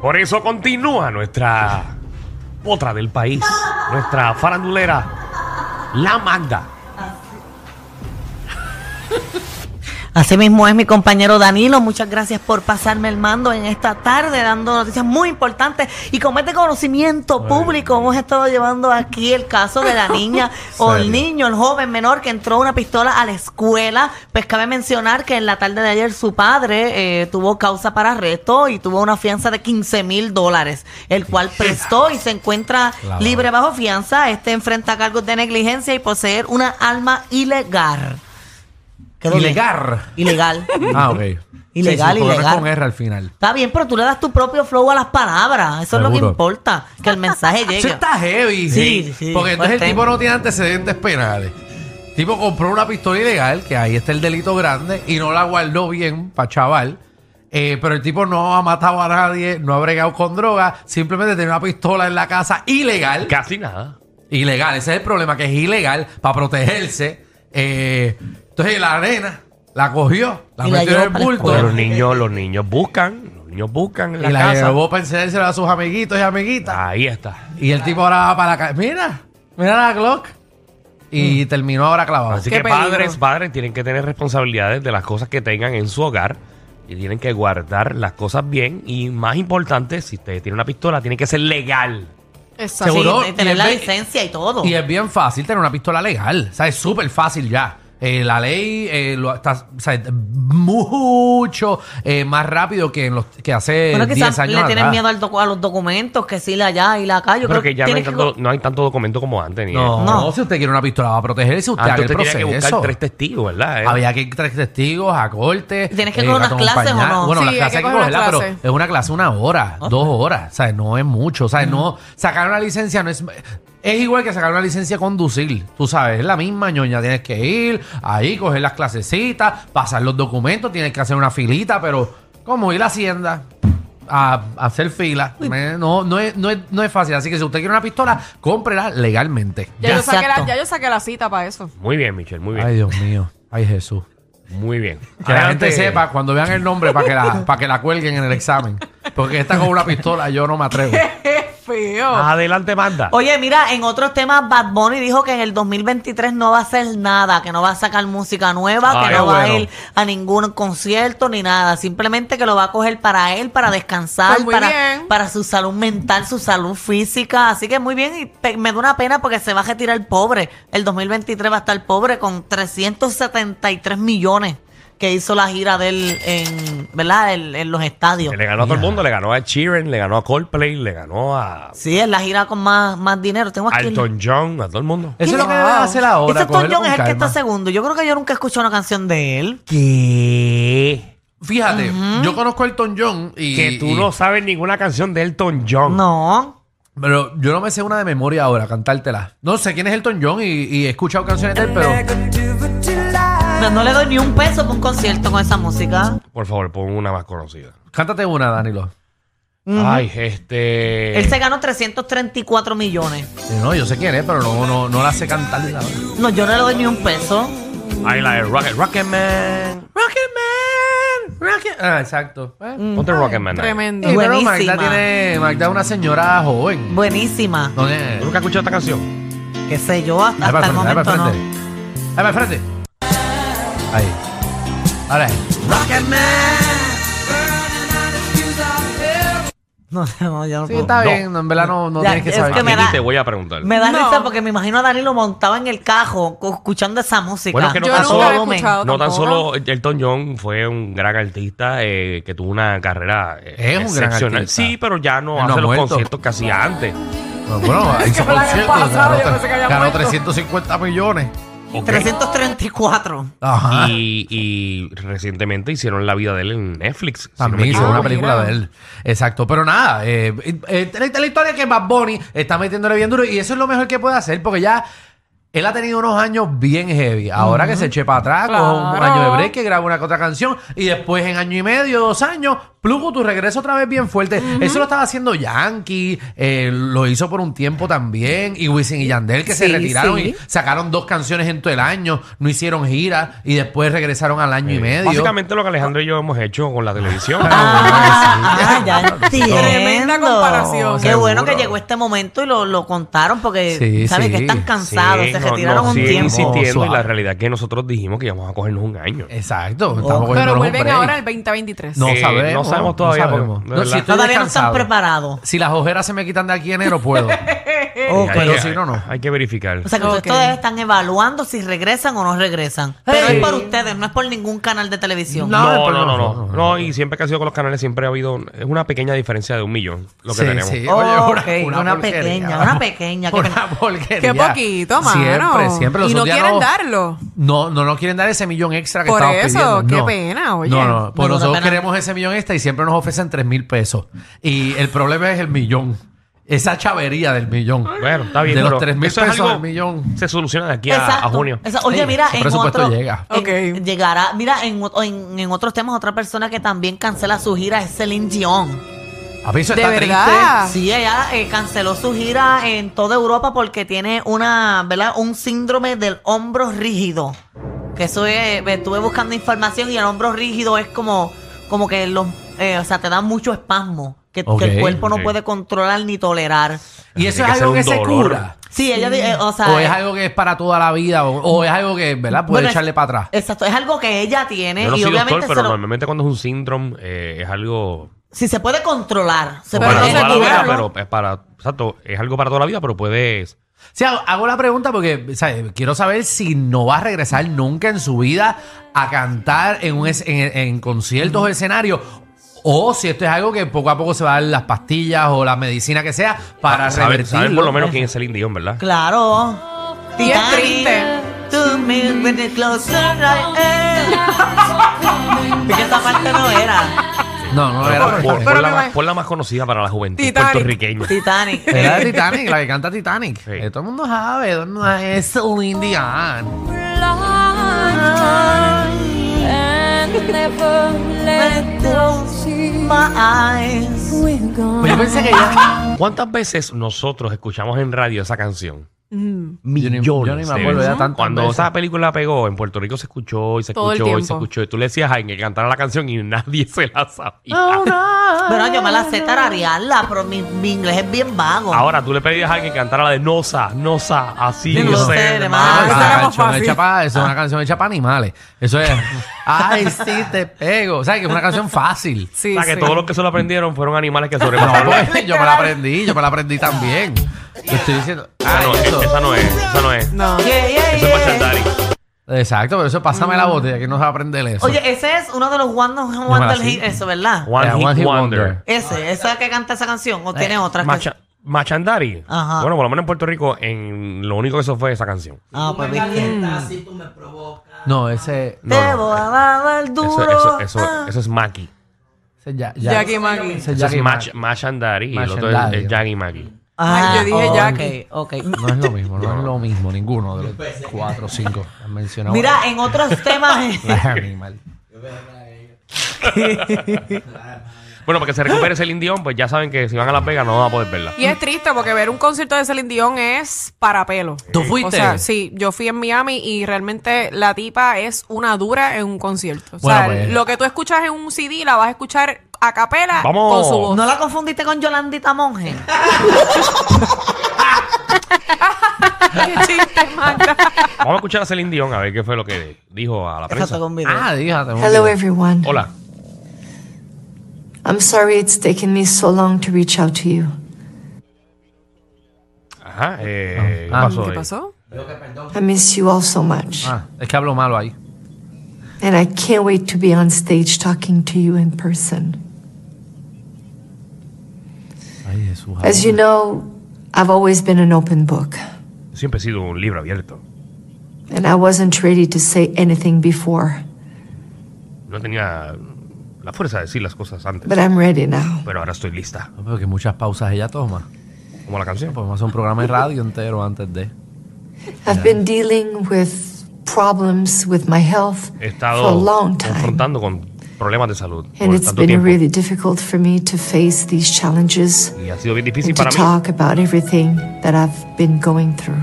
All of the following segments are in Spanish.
Por eso continúa nuestra otra del país, nuestra farandulera, la Magda. Así mismo es mi compañero Danilo. Muchas gracias por pasarme el mando en esta tarde, dando noticias muy importantes. Y como es de conocimiento público, hemos estado llevando aquí el caso de la niña o el niño, el joven menor que entró una pistola a la escuela. Pues cabe mencionar que en la tarde de ayer su padre eh, tuvo causa para arresto y tuvo una fianza de 15 mil dólares, el cual prestó y se encuentra libre bajo fianza. Este enfrenta cargos de negligencia y poseer una arma ilegal. Quedó bien. Ilegal. Ilegal. Ah, ok. Ilegal, sí, sí, porque no es ilegal. con R al final. Está bien, pero tú le das tu propio flow a las palabras. Eso es lo que Seguro. importa. Que el mensaje Eso llegue. está heavy. Sí, sí, Porque entonces el fuerte. tipo no tiene antecedentes penales. El tipo compró una pistola ilegal, que ahí está el delito grande, y no la guardó bien para chaval. Eh, pero el tipo no ha matado a nadie, no ha bregado con droga, simplemente tiene una pistola en la casa ilegal. Casi nada. Ilegal, ese es el problema, que es ilegal para protegerse. Eh, entonces la arena la cogió, la Y la metió llevó en el para la bulto los niños, los niños buscan, los niños buscan en y la, la casa. llevó para enseñársela a sus amiguitos y amiguitas. Ahí está. Y el tipo ahora va para la calle. Mira, mira la Glock. Y terminó ahora clavado. Así Qué que peligro. padres, padres tienen que tener responsabilidades de las cosas que tengan en su hogar y tienen que guardar las cosas bien y más importante, si usted tiene una pistola, tiene que ser legal. Exacto. Seguro. Sí, tener la licencia y todo. Y es bien fácil tener una pistola legal. O sea, es súper fácil ya. Eh, la ley eh, lo está, o sea, mucho eh, más rápido que, en los, que hace bueno, 10 quizás años le tienen atrás. miedo al docu- a los documentos, que sí, la allá y la acá. Yo creo que ya no hay, tienes que tanto, no hay tanto documento como antes. Ni No, No. si usted quiere una pistola va a protegerse, usted haga Antes el usted tenía que proceso. buscar tres testigos, ¿verdad? Eh, Había que ir tres testigos a corte. ¿Tienes que eh, coger unas clases o no? Bueno, Sí, las hay clases que hay que coger cogerlas, pero es una clase una hora, dos horas. O sea, no es mucho. O sea, no. Sacar una licencia no es. Es igual que sacar una licencia a conducir. Tú sabes, es la misma ñoña. Tienes que ir ahí, coger las clasecitas, pasar los documentos, tienes que hacer una filita, pero como ir a la hacienda. A, a hacer fila. Me- No, no, es, no, es, no es fácil. Así que si usted quiere una pistola, cómprela legalmente. Ya, yo saqué la, Exacto. ya yo saqué la cita para eso. Muy bien, Michelle, muy bien. Ay, Dios mío. Ay, Jesús. Muy bien. Que la gente sepa cuando vean el nombre para que la, para que la cuelguen en el examen. Porque esta con una pistola yo no me atrevo. Adelante, manda. Oye, mira, en otros temas, Bad Bunny dijo que en el 2023 no va a hacer nada, que no va a sacar música nueva, Ah, que no va a ir a ningún concierto ni nada. Simplemente que lo va a coger para él, para descansar, Pues muy para, bien. para su salud mental, su salud física. Así que muy bien, y pe- me da una pena porque se va a retirar el pobre. El 2023 va a estar pobre con 373 millones que hizo la gira de él en, ¿verdad? En, en los estadios. Le ganó a todo el mundo, le ganó a Sheeran, le ganó a Coldplay, le ganó a Sí, es la gira con más, más dinero. Tengo aquí el- Elton John, a todo el mundo. Eso es lo que Wow. deben hacer ahora. Ese Tom cogerlo John con es el que calma. está segundo. Yo creo que yo nunca he escuchado una canción de él. ¿Qué? Fíjate, yo conozco a Elton John y. Que tú y- no sabes ninguna canción de Elton John. No. Pero yo no me sé una de memoria ahora, cantártela. No sé quién es Elton John y, y he escuchado canciones de él, pero. No, no le doy ni un peso por un concierto con esa música. Por favor, pon una más conocida. Cántate una, Danilo. Ay, este. Él se ganó 334 millones. Sí, no, yo sé quién es, pero no, no, no la sé cantar. ni nada. No, yo no le doy ni un peso. Ay, la de Rocket, Rocketman. Rocketman. Rocket. Ah, exacto. Eh. Ponte Rocketman. ahí. Tremendo. Sí, pero Buenísima. Magda tiene. Magda es una señora joven. Buenísima. No ¿Tú nunca has escuchado esta canción? Qué sé yo, hasta, el momento no. frente. Ahí para el frente. Ahí. Ahora. No, no, yo no Sí, puedo. está No. bien. En verdad no, no Ya, tienes que es saber. que me Ni da- te voy a preguntar. Me da No. risa porque me imagino a Danilo montado en el cajo co- escuchando esa música. Bueno, que no Yo tan nunca solo- he escuchado No tan tampoco. solo Elton John fue un gran artista eh, que tuvo una carrera eh, Es un gran excepcional. artista. Sí, pero ya no Él no hace ha los muerto. conciertos que hacía antes. Bueno, hizo la conciertos, yo ganó, pensé que había ganó muerto. 350 millones. 334. Ajá. Y, y recientemente hicieron la vida de él en Netflix. si no También hizo equivoco. una Ah, película mira. de él. Exacto. Pero nada, eh, eh, la, la historia es que Bad Bunny está metiéndole bien duro y eso es lo mejor que puede hacer porque ya Él ha tenido unos años bien heavy. Ahora que se eche para atrás, coge un Claro. año de break, que graba una que otra canción y después en año y medio, dos años, Plugo, tu regreso otra vez bien fuerte. Eso lo estaba haciendo Yankee, eh, lo hizo por un tiempo también. Y Wisin y Yandel que se Sí, retiraron sí. y sacaron dos canciones en todo el año, no hicieron gira y después regresaron al año y medio. Básicamente lo que Alejandro y yo hemos hecho con la televisión. Ah, ya entiendo. Tremenda comparación. Qué bueno que Seguro. llegó este momento y lo, lo contaron porque, Sí, ¿sabes? sí. Que están cansados, Sí, se no- retiraron no, un siguen tiempo. insistiendo y la realidad es que nosotros dijimos que íbamos a cogernos un año. Exacto. Oh. cogiéndonos Pero un vuelven break. ahora el 2023. No Eh, sabemos. no sabemos todavía, sabemos. porque, de No, verdad. si estoy Todavía no están descansado. preparados. Si las ojeras se me quitan de aquí en enero, puedo. Hay pero que- si no, no. Hay que verificar. O sea que Ok. ustedes todavía están evaluando si regresan o no regresan. Pero Hey. es por ustedes, no es por ningún canal de televisión. No, No, no, no, no, no, no, no. y siempre que ha sido con los canales, siempre ha habido es una pequeña diferencia de un millón lo que Sí, tenemos. sí. Oh, Oye, ok, una pequeña, una pequeña, qué Una pena. porquería. Qué poquito, mano. Siempre, siempre. Los Y no quieren darlo. No, no nos quieren dar ese millón extra que Por estamos eso, pidiendo. qué No. pena, oye. No, no, pues nosotros pena. queremos ese millón extra y siempre nos ofrecen tres mil pesos. Y el problema es el millón. Esa chavería del millón. Bueno, está bien. De los pero 3 mil eso es pesos algo- millón. Se soluciona de aquí a, junio. Esa- oye, mira, en presupuesto otro, llega. en- Ok. llegará, mira, en, en, en otros temas, otra persona que también cancela su gira es Celine Dion. A eso ¿De está verdad? Sí, ella eh, canceló su gira en toda Europa porque tiene una, ¿verdad? Un síndrome del hombro rígido. Que eso es, me estuve buscando información y el hombro rígido es como, como que los, eh, o sea, te da mucho espasmo. Que, el cuerpo no puede controlar ni tolerar. triste. Y eso es que algo que se cura. Sí, ella, di- eh, o sea. O es algo que es para toda la vida. O, o es algo que, ¿verdad? Puede bueno, echarle para atrás. Exacto, es algo que ella tiene Yo no y soy obviamente doctor, pero lo- normalmente cuando es un síndrome eh, es algo si se puede controlar, se para puede se toda la vida, curarlo. pero es para, exacto, es algo para toda la vida, pero puedes Sí, hago, hago la pregunta porque sea, quiero saber si no va a regresar nunca en su vida a cantar en, un es- en, en conciertos o escenarios. O si esto es algo que poco a poco se va a dar las pastillas o la medicina que sea para saber, revertirlo. saber por lo menos quién es Celine Dion, ¿verdad? Claro. Y es triste. to me when it closer I am. Porque esa parte no era. No, no era. por, por- pero por la más, imag- por la más conocida para la juventud Titanic. puertorriqueña. Titanic. Era de Titanic, la que canta Titanic. Sí. Eh, todo el mundo sabe dónde es Celine Dion. and never let them see My eyes. we're gone. Pues yo pensé que ella. ¿Cuántas veces nosotros escuchamos en radio esa canción? Mm. Millones. yo ni me de acuerdo veces. ya tantas Cuando veces. esa película pegó, en Puerto Rico se escuchó y se Todo el escuchó y se tiempo. escuchó. Y tú le decías a alguien que cantara la canción y nadie se la sabía. Bueno, yo me la sé tararearla, pero mi, mi inglés es bien vago. Ahora tú le pedías a alguien que cantara la de Nosa, Nosa, así, Sí, no no sé, de de más. Ah, esa esa era más canción fácil. hecha pa- eso es una canción hecha para animales. Eso es. Ay, sí, te pego. O sea, que es una canción fácil. Sí, O sea, que sí. todos los que se lo aprendieron fueron animales que No, sobrepasaron. pues, yo me la aprendí, yo me la aprendí también. Te estoy diciendo. Ah, no, eso. esa no es, esa no es. No. Yeah, yeah, Eso es yeah. Machandari. Exacto, pero eso pásame la botella, que no se va a aprender eso. Oye, ese es uno de los One, me Wonder. Hit, eso, ¿verdad? One, Yeah, Hit One Hit Wonder. Wonder. Ese, esa que canta esa canción, o tiene otra. Macha- Machandari. Ajá. Bueno, por lo menos en Puerto Rico, en lo único que eso fue esa canción. Ah, pues viste. no, ese. No, Te no. voy a dar Eso, duro. eso, eso, ah. eso es Maki. ese ya, ya- Jackie Maggie. ese Eso es Jackie Mach, Mach- Machandari y el otro Machandari. es, es Jaggy Maki. Ah, Ay, yo dije Jackie. ok. No es lo mismo, no es lo mismo, ninguno de los cuatro o cinco que han mencionado. Mira, en otros temas. Animal. Bueno, para que se recupere ese Dion, pues ya saben que si van a Las Vegas no van a poder verla. Y es triste porque ver un concierto de Celine Dion es para pelo. ¿Tú fuiste? O sea, sí, yo fui en Miami y realmente la tipa es una dura en un concierto. O Bueno, sea, pues. lo que tú escuchas en un CD la vas a escuchar a capela Vamos. con su voz. ¿No la confundiste con Yolandita Monge? Qué chiste, Magda. Vamos a escuchar a Celine Dion a ver qué fue lo que dijo a la prensa. con video. Ah, díjate. Hello, everyone. Hola. I'm sorry it's taken me so long to reach out to you. Ajá. Eh, Ah. ¿Qué pasó? ¿Qué ahí? pasó? I miss you all so much. Ah, es que hablo malo ahí. And I can't wait to be on stage talking to you in person. As you know, I've always been an open book, Siempre he sido un libro abierto. and I wasn't ready to say anything before, No tenía la fuerza de decir las cosas antes. but I'm ready now. Pero ahora estoy lista. No, pero que muchas pausas ella toma. Como la canción. Podemos hacer un programa de radio entero antes de. I've been dealing with problems with my health He for a long estado time. confrontando con problemas de salud And por it's tanto been tiempo. really difficult for me to face these challenges Y ha sido bien difícil para mí. talk about everything that I've been going through.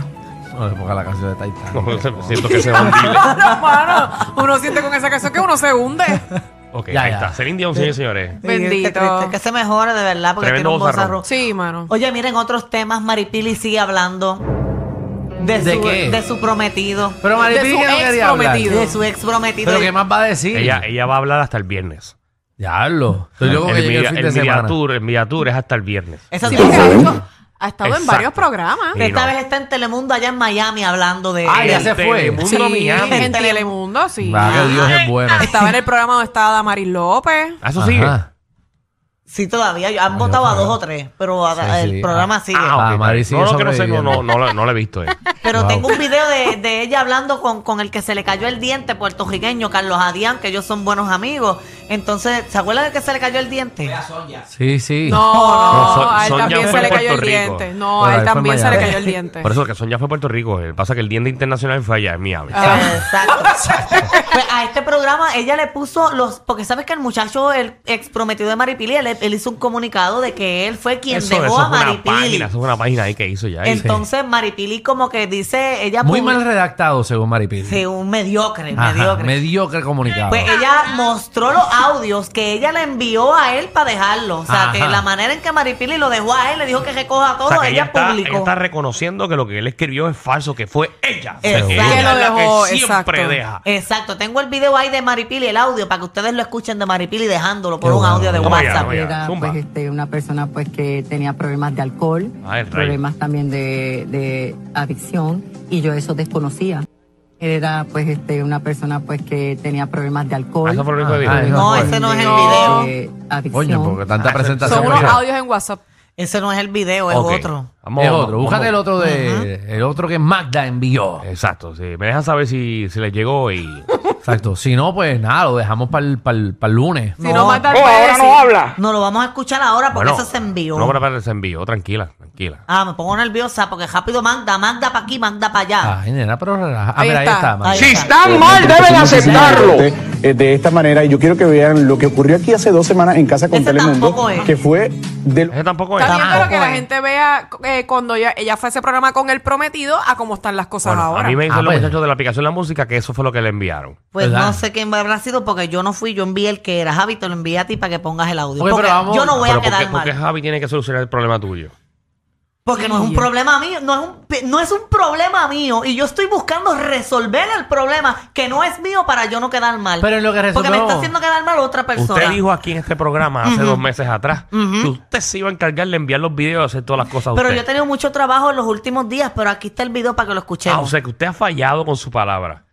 No le ponga la canción de Titanic. Siento que se va a hundir. Mano, uno siente con esa canción que uno se hunde. Ok, Ya, ahí ya. está. Celine Dion, señores y señores. Sí, Bendito. qué triste, Que se mejore de verdad porque Tremendo tiene un bozarrón. bozarrón. Sí, mano. Oye, miren, otros temas, Maripili sigue hablando de, ¿De su, qué? de su prometido, Pero Maripili De su que no ex quería hablar. prometido. de su ex prometido. ¿Pero qué más va a decir? Ella, ella va a hablar hasta el viernes. Diablo. Estoy loco que el llegue el fin el de semana. el es hasta el viernes. Esa Sí, porque ha, hecho- ha estado en Exacto. varios programas. Sí. Esta no. vez está en Telemundo allá en Miami hablando de... Ah, ya se fue. Telemundo, Sí, Miami. en Telemundo, sí. Va, que Dios es bueno. Estaba en el programa donde estaba Damaris López. Ah, Eso sigue. Ajá. Sí, todavía. Han votado a dos o tres, pero a- Sí, el sí. programa sigue. Ah, ok, Ah, bien. sigue no, no, que no sé, no, no, no, la- no la he visto. Eh. Pero Wow. tengo un video de, de ella hablando con, con el que se le cayó el diente puertorriqueño, Carlos Adián, que ellos son buenos amigos. Entonces, ¿se acuerdan de que se le cayó el diente? Sí, sí. No, No, a él Sonia también fue se le cayó el Puerto Rico. diente. No, a él fue también se le cayó el diente. Por eso que Son ya fue a Puerto Rico. Pasa que el Diente Internacional fue allá en Miami. Ah. Exacto. Pues a este programa ella le puso los. Porque sabes que el muchacho, el ex prometido de Maripili, él, él hizo un comunicado de que él fue quien eso, dejó eso a es una Maripili. página, eso es una página ahí que hizo ya. Entonces Maripili como que dice, ella Muy mal redactado, según Maripili. Sí, un mediocre, Ajá, mediocre. mediocre comunicado. Pues ella mostró los audios que ella le envió a él para dejarlo. O sea, Ajá. que la manera en que Maripili lo dejó a él, le dijo que recoja todo, O sea, que ella, ella está, publicó. ella está reconociendo que lo que él escribió es falso, que fue ella. Exacto. que ella lo es la dejó, que siempre exacto. deja. Exacto, tengo el video ahí de Maripili, el audio, para que ustedes lo escuchen de Maripili dejándolo por Qué un bueno. audio de WhatsApp. Era pues, este, una persona pues que tenía problemas de alcohol, Ah, problemas también de, de adicción y yo eso desconocía. Él era pues este una persona pues que tenía problemas de Ah, alcohol. Eso fue lo único que Ah, dijo. No, ese no es el de- video. de adicción. Coño, porque tanta Ah, presentación. Son unos audios en WhatsApp. Ese no es el video, es otro. Vamos, es otro. Búscate el otro de. El otro que Magda envió. Exacto, sí. Me dejan saber si, si les llegó y. Exacto. Si no, pues nada, lo dejamos para el, lunes. Si no, Magda puede decir. No lo vamos a escuchar ahora porque Bueno, eso se envió. No, pero espérate, se envió. Tranquila, tranquila. Ah, me pongo nerviosa porque rápido Magda, Magda para aquí, Magda para allá. Ay, nena, pero relaja. Ah, Ahí mira, ahí está. está. Magda. Ahí Si está. están mal, deben aceptarlo. Eh, De esta manera, y yo quiero que vean lo que ocurrió aquí hace dos semanas en casa con Ese Telemundo, tampoco es. que fue del Ese tampoco es. Está bien, pero que la gente vea eh, cuando ella, ella fue a ese programa con el prometido a cómo están las cosas Bueno, ahora. a mí me dicen Ah, los pues. muchachos de la aplicación de la música que eso fue lo que le enviaron. Pues ¿Verdad? no sé quién habrá sido porque yo no fui, yo envié el que era. Javi, te lo envié a ti para que pongas el audio. Ok, porque pero vamos- yo no voy pero a ¿por quedar qué, por qué mal. Javi tiene que solucionar el problema tuyo? Porque no es un problema mío, no es un, no es un problema mío. Y yo estoy buscando resolver el problema que no es mío para yo no quedar mal. Pero en lo que Porque me está haciendo quedar mal otra persona. Usted dijo aquí en este programa hace dos meses atrás que usted se iba a encargar de enviar los videos y hacer todas las cosas a Pero usted. yo he tenido mucho trabajo en los últimos días, pero aquí está el video para que lo escuchemos. Ah, o sea que usted ha fallado con su palabra.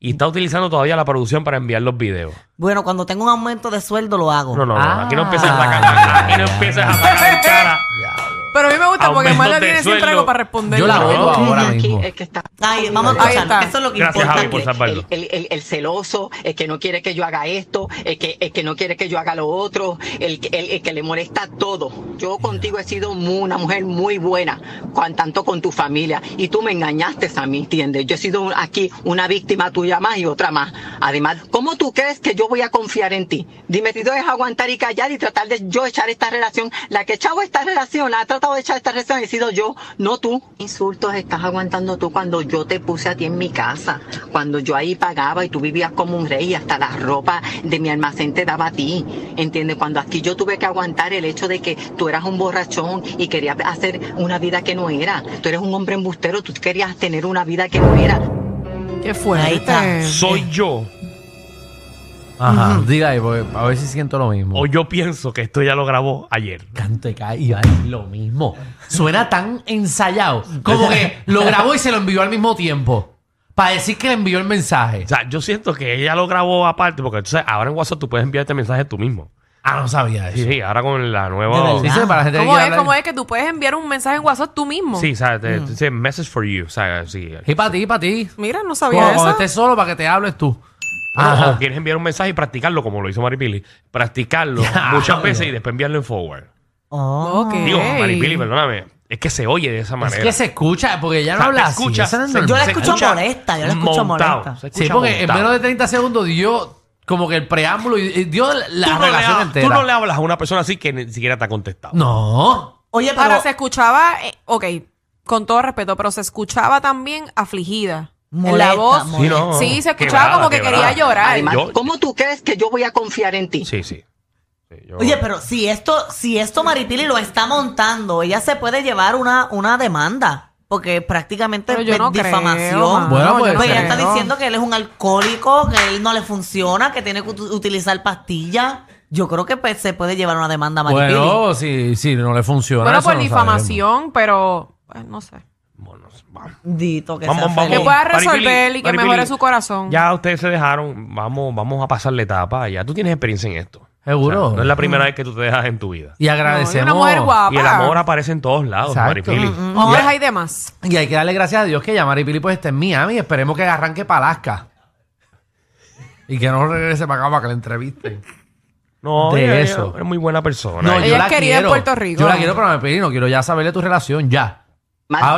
Y está utilizando todavía la producción para enviar los videos. Bueno, cuando tengo un aumento de sueldo lo hago. No, no, no. Ah. Aquí no empieces a atacar. Aquí no empieces a atacar en cara. Pero a mí me gusta porque Aumentos Magda de tiene siempre sueldo. algo para responder. Yo la No, no. ahora Aquí, mismo. el que está Ay, vamos a Ahí escuchar. Eso es lo que Gracias, importa. Javi, por aquí. salvarlo. el, el- el celoso, el que no quiere que yo haga esto, el que, el que no quiere que yo haga lo otro, el, que- el, el que le molesta todo. Yo contigo he sido mu- una mujer muy buena, con, tanto con tu familia, y tú me engañaste a mí, ¿entiendes? Yo he sido un- aquí una víctima tuya más y otra más. Además, ¿cómo tú crees que yo voy a confiar en ti? Dime, si tú es aguantar y callar y tratar de yo echar esta relación. La que he echado esta relación, la ha tratado de echar esta relación, he sido yo, no tú. Insultos estás aguantando tú cuando yo te puse a ti en mi casa, cuando yo ahí pagaba y tú vivías como un rey y hasta la ropa de mi almacén te daba a ti. ¿Entiendes? Cuando aquí yo tuve que aguantar el hecho de que tú eras un borrachón y querías hacer una vida que no era. Tú eres un hombre embustero, tú querías tener una vida que no era. Qué fuerte. Ahí está. Soy yo. Ajá. Diga ahí, porque a ver si siento lo mismo. O yo pienso que esto ya lo grabó ayer. Canto y cae y va a decir lo mismo. Suena tan ensayado. Como que lo grabó y se lo envió al mismo tiempo. Para decir que le envió el mensaje. O sea, yo siento que ella lo grabó aparte, porque entonces ahora en WhatsApp tú puedes enviarte mensajes tú mismo. Ah, no sabía eso. Sí, sí, ahora con la De nueva. Sí, sí, para la gente que ¿Cómo quiera es? hablar. ¿Cómo es que tú puedes enviar un mensaje en WhatsApp tú mismo? Sí, ¿sabes? Te, te dice message for you. O sea, sí. Y para ti, para ti. Mira, no Como sabía cuando eso. estés solo para que te hables tú. Ajá. o quieres enviar un mensaje y practicarlo como lo hizo Maripili. Practicarlo Ya, muchas veces y después enviarlo en forward. Oh. Ok. Digo, Maripili, perdóname. es que se oye de esa Es manera. que se escucha, porque ella O no sea, habla te así. escucha- no es. Yo la escucho escucha molesta, yo la escucho montado, molesta. Sí, porque en menos de 30 segundos dio como que el preámbulo y, dio la tú no, le, relación ha- entera. tú no le hablas a una persona así que ni siquiera te ha contestado. No. Oye, pero Ahora se escuchaba, eh, ok, con todo respeto, pero se escuchaba también afligida. Molesta, la voz. molesta. Sí, no. Sí, se escuchaba Quebrada, como que quebrada. quería llorar. Además, yo- ¿cómo tú crees que yo voy a confiar en ti? Sí, sí. Sí, yo- Oye, pero si esto, si esto Maripili lo está montando, ella se puede llevar una, una demanda. Porque prácticamente es no difamación. Bueno, pues, Pues ella está diciendo que él es un alcohólico, que él no le funciona, que tiene que ut- utilizar pastillas. Yo creo que pues, se puede llevar una demanda a Maripili. Bueno, si, si no le funciona. Bueno, no difamación, pero pues, no sé. Bueno, vamos. Dito, que Vamos, sea vamos. feliz. Que pueda resolver y que mejore su corazón. Ya ustedes se dejaron. Vamos, vamos a pasar la etapa. Ya tú tienes experiencia en esto. Seguro. O sea, no es la primera vez que tú te dejas en tu vida. Y agradecemos. No, y una mujer guapa. Y el amor aparece en todos lados, Exacto. Maripili. Hombres hay de más. Y hay que darle gracias a Dios que ya Maripili pues está en Miami. Esperemos que arranque para Alaska. Y que no regrese para acá para que la entrevisten. No, De ella- eso. ella es muy buena persona. No, Ella yo es la querida en. Puerto Rico. Yo la quiero, pero Maripili no quiero ya saber de tu relación ya.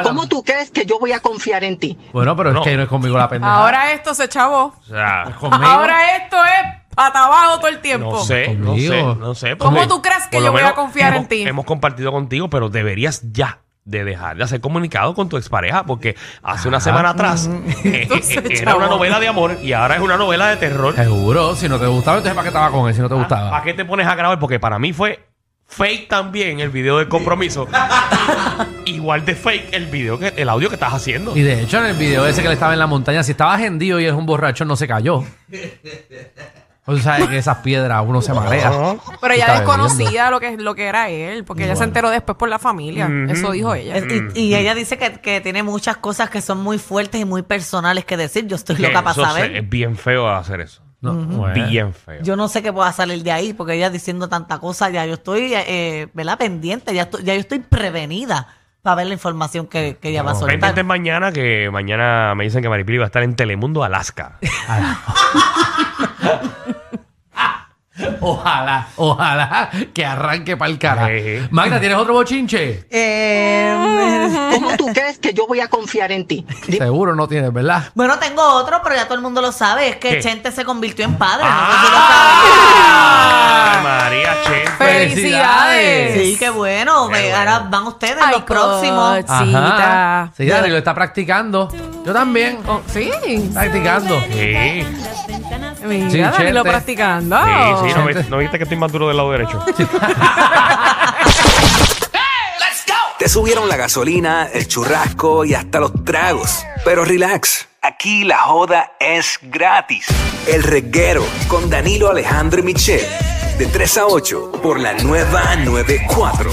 ¿Cómo tú crees que yo voy a confiar en ti? Bueno, pero No. es que no es conmigo la pendeja. Ahora esto se chavó. O sea, Conmigo. Ahora esto es pata abajo todo el tiempo. no sé, no sé, no sé. ¿Cómo tú crees que yo voy a confiar en ti? Hemos compartido contigo, pero deberías ya de dejar de hacer comunicado con tu expareja porque hace una semana atrás eh, Entonces, era chavo. una novela de amor y ahora es una novela de terror. Seguro, si no te gustaba, entonces ¿para qué estaba con él si no te gustaba? ¿Para qué te pones a grabar? Porque para mí fue fake también el video del compromiso. Igual de fake el video que el audio que estás haciendo. Y de hecho, en el video ese que le estaba en la montaña, si estaba hendido y es un borracho, no se cayó. O sea, que esas piedras uno se marea. Pero ella desconocía lo que, lo que era él, porque ella se enteró después por la familia. Eso dijo ella. Y, y ella dice que, que tiene muchas cosas que son muy fuertes y muy personales que decir. Yo estoy Que loca para saber. es bien feo hacer eso. No, bueno. Bien feo. Yo no sé qué pueda salir de ahí, porque ella diciendo tanta cosa, ya yo estoy, eh, ¿verdad? Pendiente, ya, estoy- ya yo estoy prevenida para ver la información que, que ella va a soltar. Pendientes mañana que mañana me dicen que Maripili va a estar en Telemundo, Alaska. Ojalá, ojalá que arranque para el cara. Sí. Magda, ¿tienes otro bochinche? Eh, ¿Cómo tú crees que yo voy a confiar en ti? Seguro no tienes, ¿verdad? bueno, tengo otro, pero ya todo el mundo lo sabe, es que ¿Qué? Chente se convirtió en padre. no sé si lo. ¡Ah! María Che. ¡Felicidades! Sí, qué bueno. Qué bueno. Ahora van ustedes Ay, los próximos. Cosita. Sí, Dani lo está practicando. Yo también. Oh, sí. Practicando. Sí, Mira, Sí, Danilo practicando. sí. ¿No, viste, no viste que estoy más duro del lado derecho? Te subieron la gasolina, el churrasco y hasta los tragos. Pero relax, aquí la joda es gratis. El reguero con Danilo Alejandro y Michel. De 3 a 8 por la nueva 94.